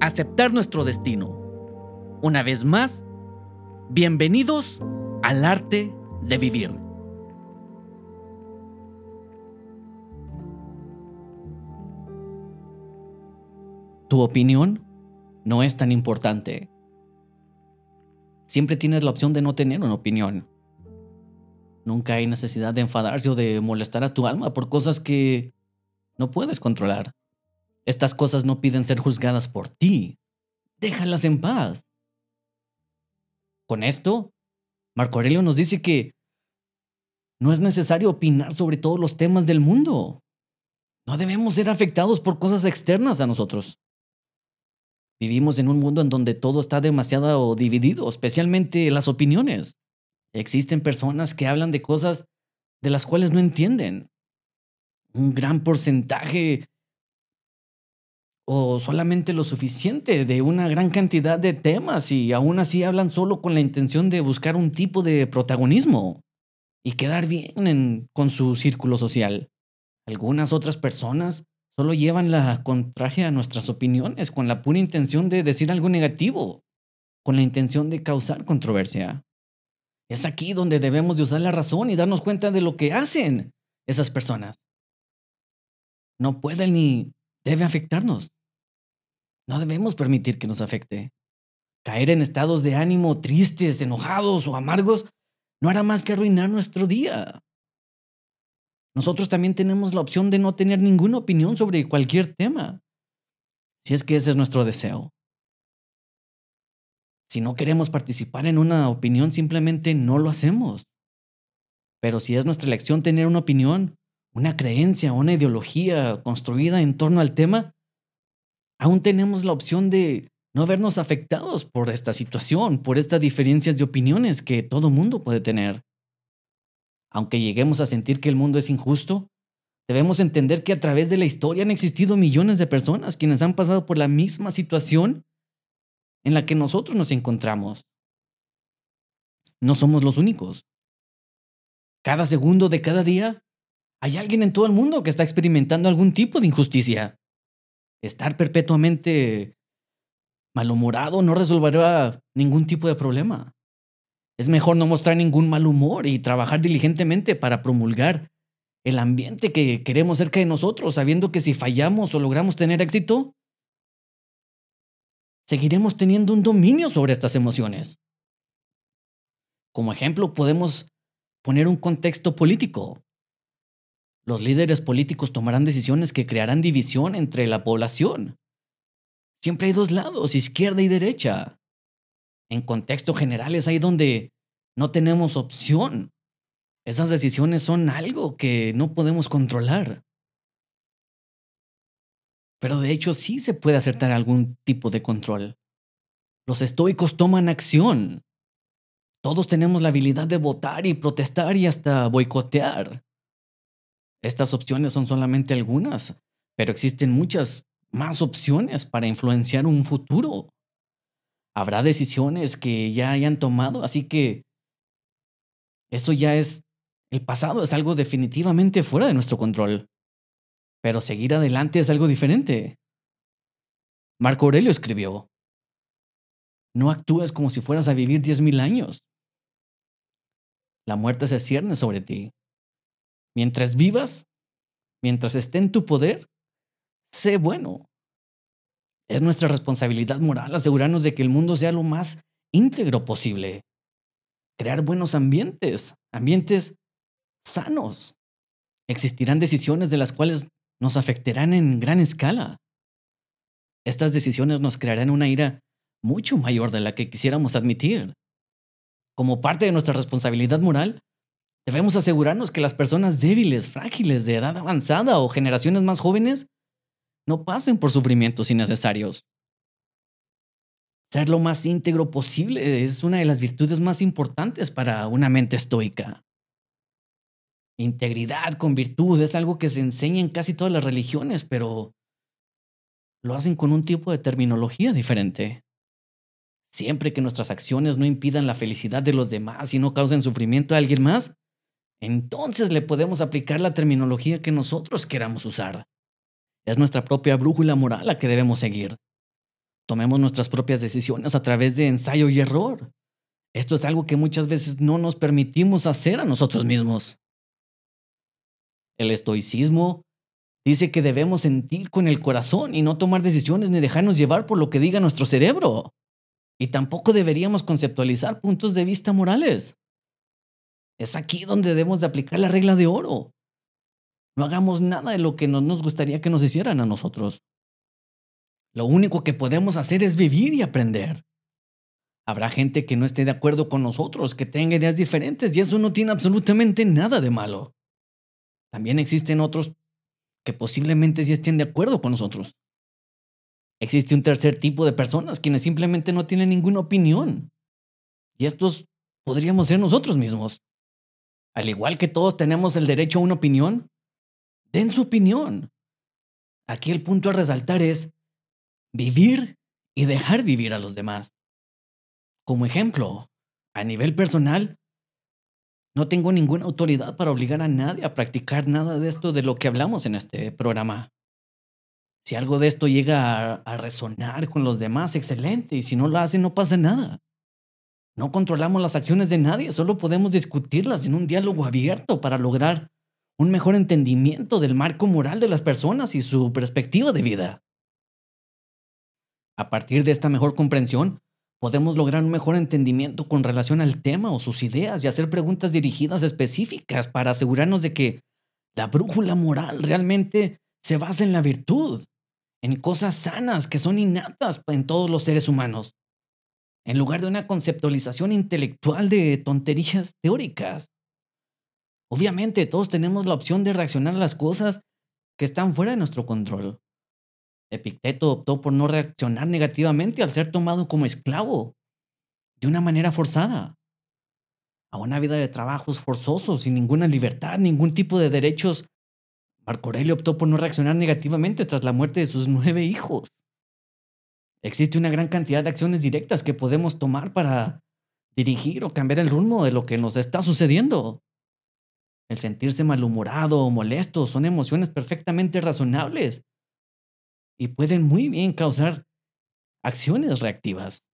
aceptar nuestro destino. Una vez más, bienvenidos al arte de vivir. Tu opinión no es tan importante. Siempre tienes la opción de no tener una opinión. Nunca hay necesidad de enfadarse o de molestar a tu alma por cosas que no puedes controlar. Estas cosas no piden ser juzgadas por ti. Déjalas en paz. Con esto, Marco Aurelio nos dice que no es necesario opinar sobre todos los temas del mundo. No debemos ser afectados por cosas externas a nosotros. Vivimos en un mundo en donde todo está demasiado dividido, especialmente las opiniones. Existen personas que hablan de cosas de las cuales no entienden. Un gran porcentaje o solamente lo suficiente de una gran cantidad de temas y aún así hablan solo con la intención de buscar un tipo de protagonismo y quedar bien con su círculo social. Algunas otras personas solo llevan la contraria a nuestras opiniones con la pura intención de decir algo negativo, con la intención de causar controversia. Es aquí donde debemos de usar la razón y darnos cuenta de lo que hacen esas personas. No pueden ni deben afectarnos. No debemos permitir que nos afecte. Caer en estados de ánimo tristes, enojados o amargos no hará más que arruinar nuestro día. Nosotros también tenemos la opción de no tener ninguna opinión sobre cualquier tema, si es que ese es nuestro deseo. Si no queremos participar en una opinión, simplemente no lo hacemos. Pero si es nuestra elección tener una opinión, una creencia, una ideología construida en torno al tema, aún tenemos la opción de no vernos afectados por esta situación, por estas diferencias de opiniones que todo mundo puede tener. Aunque lleguemos a sentir que el mundo es injusto, debemos entender que a través de la historia han existido millones de personas quienes han pasado por la misma situación en la que nosotros nos encontramos. No somos los únicos. Cada segundo de cada día hay alguien en todo el mundo que está experimentando algún tipo de injusticia estar perpetuamente malhumorado no resolverá ningún tipo de problema. Es mejor no mostrar ningún mal humor y trabajar diligentemente para promulgar el ambiente que queremos cerca de nosotros, sabiendo que si fallamos o logramos tener éxito, seguiremos teniendo un dominio sobre estas emociones. Como ejemplo, podemos poner un contexto político. Los líderes políticos tomarán decisiones que crearán división entre la población. Siempre hay dos lados, izquierda y derecha. En contexto general es ahí donde no tenemos opción. Esas decisiones son algo que no podemos controlar. Pero de hecho sí se puede acertar algún tipo de control. Los estoicos toman acción. Todos tenemos la habilidad de votar y protestar y hasta boicotear. Estas opciones son solamente algunas, pero existen muchas más opciones para influenciar un futuro. Habrá decisiones que ya hayan tomado, así que eso ya es el pasado, es algo definitivamente fuera de nuestro control. Pero seguir adelante es algo diferente. Marco Aurelio escribió, no actúes como si fueras a vivir diez mil años. La muerte se cierne sobre ti. Mientras vivas, mientras esté en tu poder, sé bueno. Es nuestra responsabilidad moral asegurarnos de que el mundo sea lo más íntegro posible. Crear buenos ambientes, ambientes sanos. Existirán decisiones de las cuales nos afectarán en gran escala. Estas decisiones nos crearán una ira mucho mayor de la que quisiéramos admitir. Como parte de nuestra responsabilidad moral, Debemos asegurarnos que las personas débiles, frágiles, de edad avanzada o generaciones más jóvenes no pasen por sufrimientos innecesarios. Ser lo más íntegro posible es una de las virtudes más importantes para una mente estoica. Integridad con virtud es algo que se enseña en casi todas las religiones, pero lo hacen con un tipo de terminología diferente. Siempre que nuestras acciones no impidan la felicidad de los demás y no causen sufrimiento a alguien más, entonces le podemos aplicar la terminología que nosotros queramos usar. Es nuestra propia brújula moral la que debemos seguir. Tomemos nuestras propias decisiones a través de ensayo y error. Esto es algo que muchas veces no nos permitimos hacer a nosotros mismos. El estoicismo dice que debemos sentir con el corazón y no tomar decisiones ni dejarnos llevar por lo que diga nuestro cerebro. Y tampoco deberíamos conceptualizar puntos de vista morales. Es aquí donde debemos de aplicar la regla de oro. No hagamos nada de lo que no nos gustaría que nos hicieran a nosotros. Lo único que podemos hacer es vivir y aprender. Habrá gente que no esté de acuerdo con nosotros, que tenga ideas diferentes, y eso no tiene absolutamente nada de malo. También existen otros que posiblemente sí estén de acuerdo con nosotros. Existe un tercer tipo de personas quienes simplemente no tienen ninguna opinión. Y estos podríamos ser nosotros mismos. Al igual que todos tenemos el derecho a una opinión, den su opinión. Aquí el punto a resaltar es vivir y dejar vivir a los demás. Como ejemplo, a nivel personal, no tengo ninguna autoridad para obligar a nadie a practicar nada de esto de lo que hablamos en este programa. Si algo de esto llega a, resonar con los demás, excelente, y si no lo hace, no pasa nada. No controlamos las acciones de nadie, solo podemos discutirlas en un diálogo abierto para lograr un mejor entendimiento del marco moral de las personas y su perspectiva de vida. A partir de esta mejor comprensión, podemos lograr un mejor entendimiento con relación al tema o sus ideas y hacer preguntas dirigidas específicas para asegurarnos de que la brújula moral realmente se basa en la virtud, en cosas sanas que son innatas en todos los seres humanos, en lugar de una conceptualización intelectual de tonterías teóricas. Obviamente todos tenemos la opción de reaccionar a las cosas que están fuera de nuestro control. Epicteto optó por no reaccionar negativamente al ser tomado como esclavo, de una manera forzada, a una vida de trabajos forzosos, sin ninguna libertad, ningún tipo de derechos. Marco Aurelio optó por no reaccionar negativamente tras la muerte de sus nueve hijos. Existe una gran cantidad de acciones directas que podemos tomar para dirigir o cambiar el rumbo de lo que nos está sucediendo. El sentirse malhumorado o molesto son emociones perfectamente razonables y pueden muy bien causar acciones reactivas.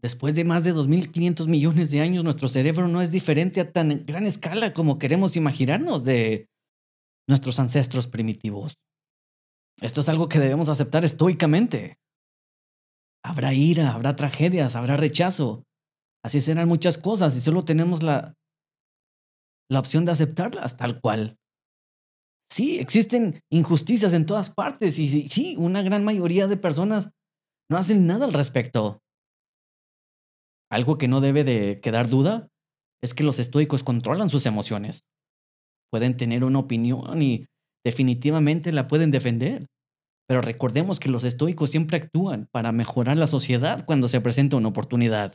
Después de más de 2.500 millones de años, nuestro cerebro no es diferente a tan gran escala como queremos imaginarnos de nuestros ancestros primitivos. Esto es algo que debemos aceptar estoicamente. Habrá ira, habrá tragedias, habrá rechazo. Así serán muchas cosas y solo tenemos la, la opción de aceptarlas tal cual. Sí, existen injusticias en todas partes y sí, una gran mayoría de personas no hacen nada al respecto. Algo que no debe de quedar duda es que los estoicos controlan sus emociones. Pueden tener una opinión y definitivamente la pueden defender. Pero recordemos que los estoicos siempre actúan para mejorar la sociedad cuando se presenta una oportunidad.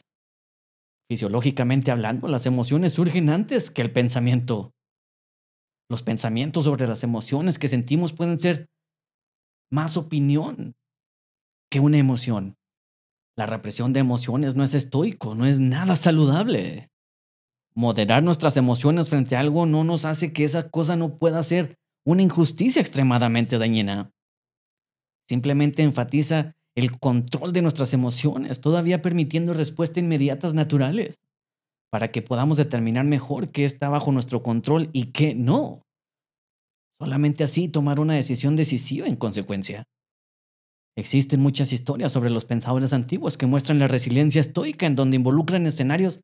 Fisiológicamente hablando, las emociones surgen antes que el pensamiento. Los pensamientos sobre las emociones que sentimos pueden ser más opinión que una emoción. La represión de emociones no es estoico, no es nada saludable. Moderar nuestras emociones frente a algo no nos hace que esa cosa no pueda ser una injusticia extremadamente dañina. Simplemente enfatiza el control de nuestras emociones, todavía permitiendo respuestas inmediatas naturales, para que podamos determinar mejor qué está bajo nuestro control y qué no. Solamente así tomar una decisión decisiva en consecuencia. Existen muchas historias sobre los pensadores antiguos que muestran la resiliencia estoica en donde involucran escenarios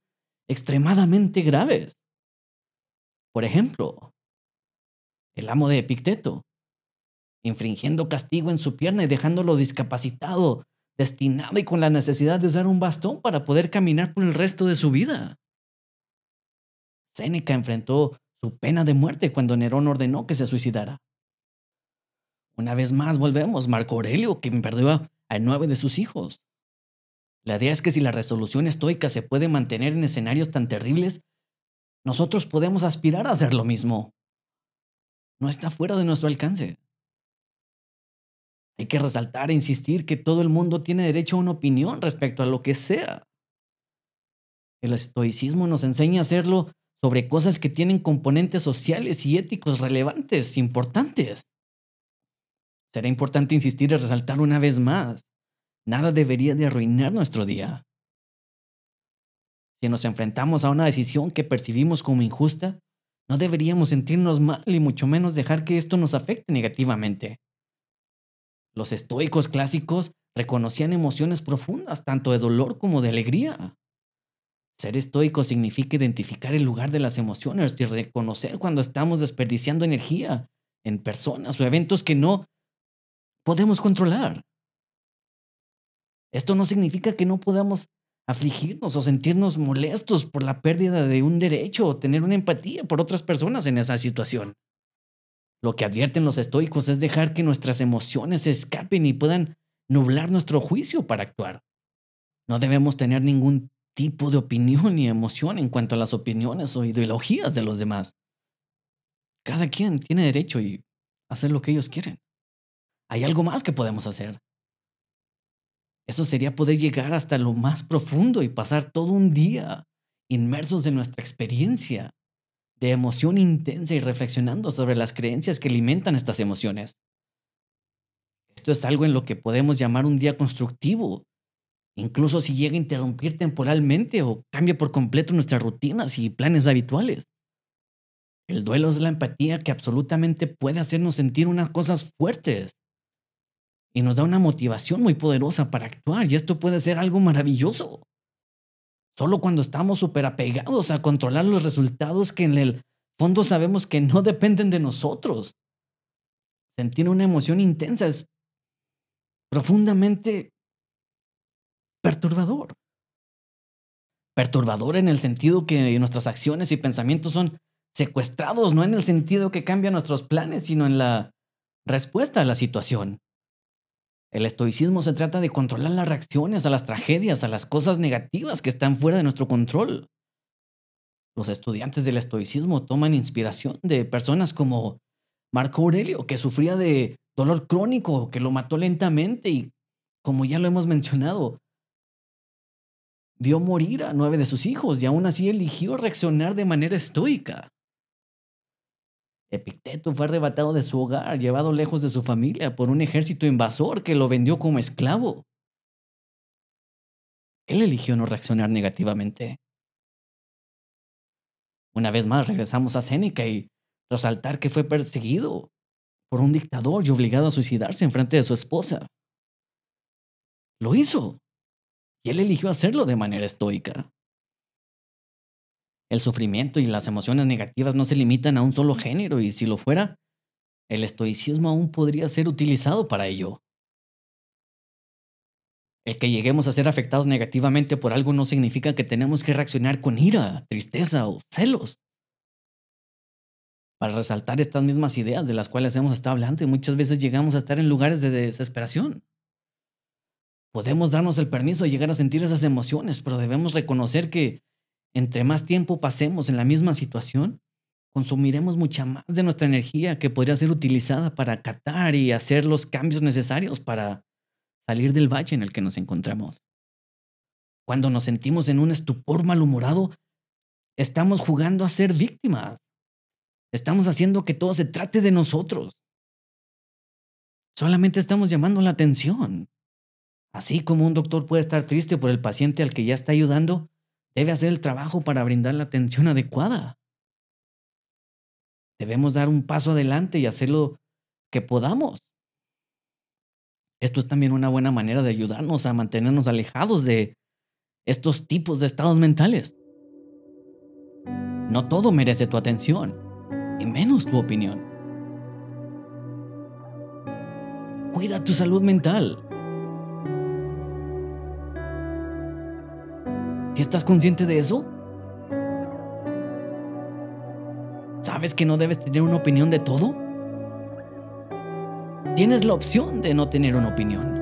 extremadamente graves. Por ejemplo, el amo de Epicteto, infringiendo castigo en su pierna y dejándolo discapacitado, destinado y con la necesidad de usar un bastón para poder caminar por el resto de su vida. Séneca enfrentó su pena de muerte cuando Nerón ordenó que se suicidara. Una vez más volvemos, Marco Aurelio, quien perdió a nueve de sus hijos. La idea es que si la resolución estoica se puede mantener en escenarios tan terribles, nosotros podemos aspirar a hacer lo mismo. No está fuera de nuestro alcance. Hay que resaltar e insistir que todo el mundo tiene derecho a una opinión respecto a lo que sea. El estoicismo nos enseña a hacerlo sobre cosas que tienen componentes sociales y éticos relevantes, importantes. Será importante insistir y resaltar una vez más. Nada debería de arruinar nuestro día. Si nos enfrentamos a una decisión que percibimos como injusta, no deberíamos sentirnos mal y mucho menos dejar que esto nos afecte negativamente. Los estoicos clásicos reconocían emociones profundas, tanto de dolor como de alegría. Ser estoico significa identificar el lugar de las emociones y reconocer cuando estamos desperdiciando energía en personas o eventos que no podemos controlar. Esto no significa que no podamos afligirnos o sentirnos molestos por la pérdida de un derecho o tener una empatía por otras personas en esa situación. Lo que advierten los estoicos es dejar que nuestras emociones se escapen y puedan nublar nuestro juicio para actuar. No debemos tener ningún tipo de opinión ni emoción en cuanto a las opiniones o ideologías de los demás. Cada quien tiene derecho a hacer lo que ellos quieren. Hay algo más que podemos hacer. Eso sería poder llegar hasta lo más profundo y pasar todo un día inmersos en nuestra experiencia de emoción intensa y reflexionando sobre las creencias que alimentan estas emociones. Esto es algo en lo que podemos llamar un día constructivo, incluso si llega a interrumpir temporalmente o cambia por completo nuestras rutinas y planes habituales. El duelo es la empatía que absolutamente puede hacernos sentir unas cosas fuertes y nos da una motivación muy poderosa para actuar y esto puede ser algo maravilloso. Solo cuando estamos súper apegados a controlar los resultados que en el fondo sabemos que no dependen de nosotros. Sentir una emoción intensa es profundamente perturbador. Perturbador en el sentido que nuestras acciones y pensamientos son secuestrados, no en el sentido que cambian nuestros planes, sino en la respuesta a la situación. El estoicismo se trata de controlar las reacciones a las tragedias, a las cosas negativas que están fuera de nuestro control. Los estudiantes del estoicismo toman inspiración de personas como Marco Aurelio, que sufría de dolor crónico, que lo mató lentamente y, como ya lo hemos mencionado, vio morir a nueve de sus hijos y aún así eligió reaccionar de manera estoica. Epicteto fue arrebatado de su hogar, llevado lejos de su familia por un ejército invasor que lo vendió como esclavo. Él eligió no reaccionar negativamente. Una vez más regresamos a Séneca y resaltar que fue perseguido por un dictador y obligado a suicidarse en frente de su esposa. Lo hizo. Y él eligió hacerlo de manera estoica. El sufrimiento y las emociones negativas no se limitan a un solo género y si lo fuera, el estoicismo aún podría ser utilizado para ello. El que lleguemos a ser afectados negativamente por algo no significa que tenemos que reaccionar con ira, tristeza o celos. Para resaltar estas mismas ideas de las cuales hemos estado hablando y muchas veces llegamos a estar en lugares de desesperación. Podemos darnos el permiso de llegar a sentir esas emociones, pero debemos reconocer que entre más tiempo pasemos en la misma situación, consumiremos mucha más de nuestra energía que podría ser utilizada para acatar y hacer los cambios necesarios para salir del valle en el que nos encontramos. Cuando nos sentimos en un estupor malhumorado, estamos jugando a ser víctimas. Estamos haciendo que todo se trate de nosotros. Solamente estamos llamando la atención. Así como un doctor puede estar triste por el paciente al que ya está ayudando, debe hacer el trabajo para brindar la atención adecuada. Debemos dar un paso adelante y hacer lo que podamos. Esto es también una buena manera de ayudarnos a mantenernos alejados de estos tipos de estados mentales. No todo merece tu atención, y menos tu opinión. Cuida tu salud mental. Estás consciente de eso? ¿Sabes que no debes tener una opinión de todo? Tienes la opción de no tener una opinión.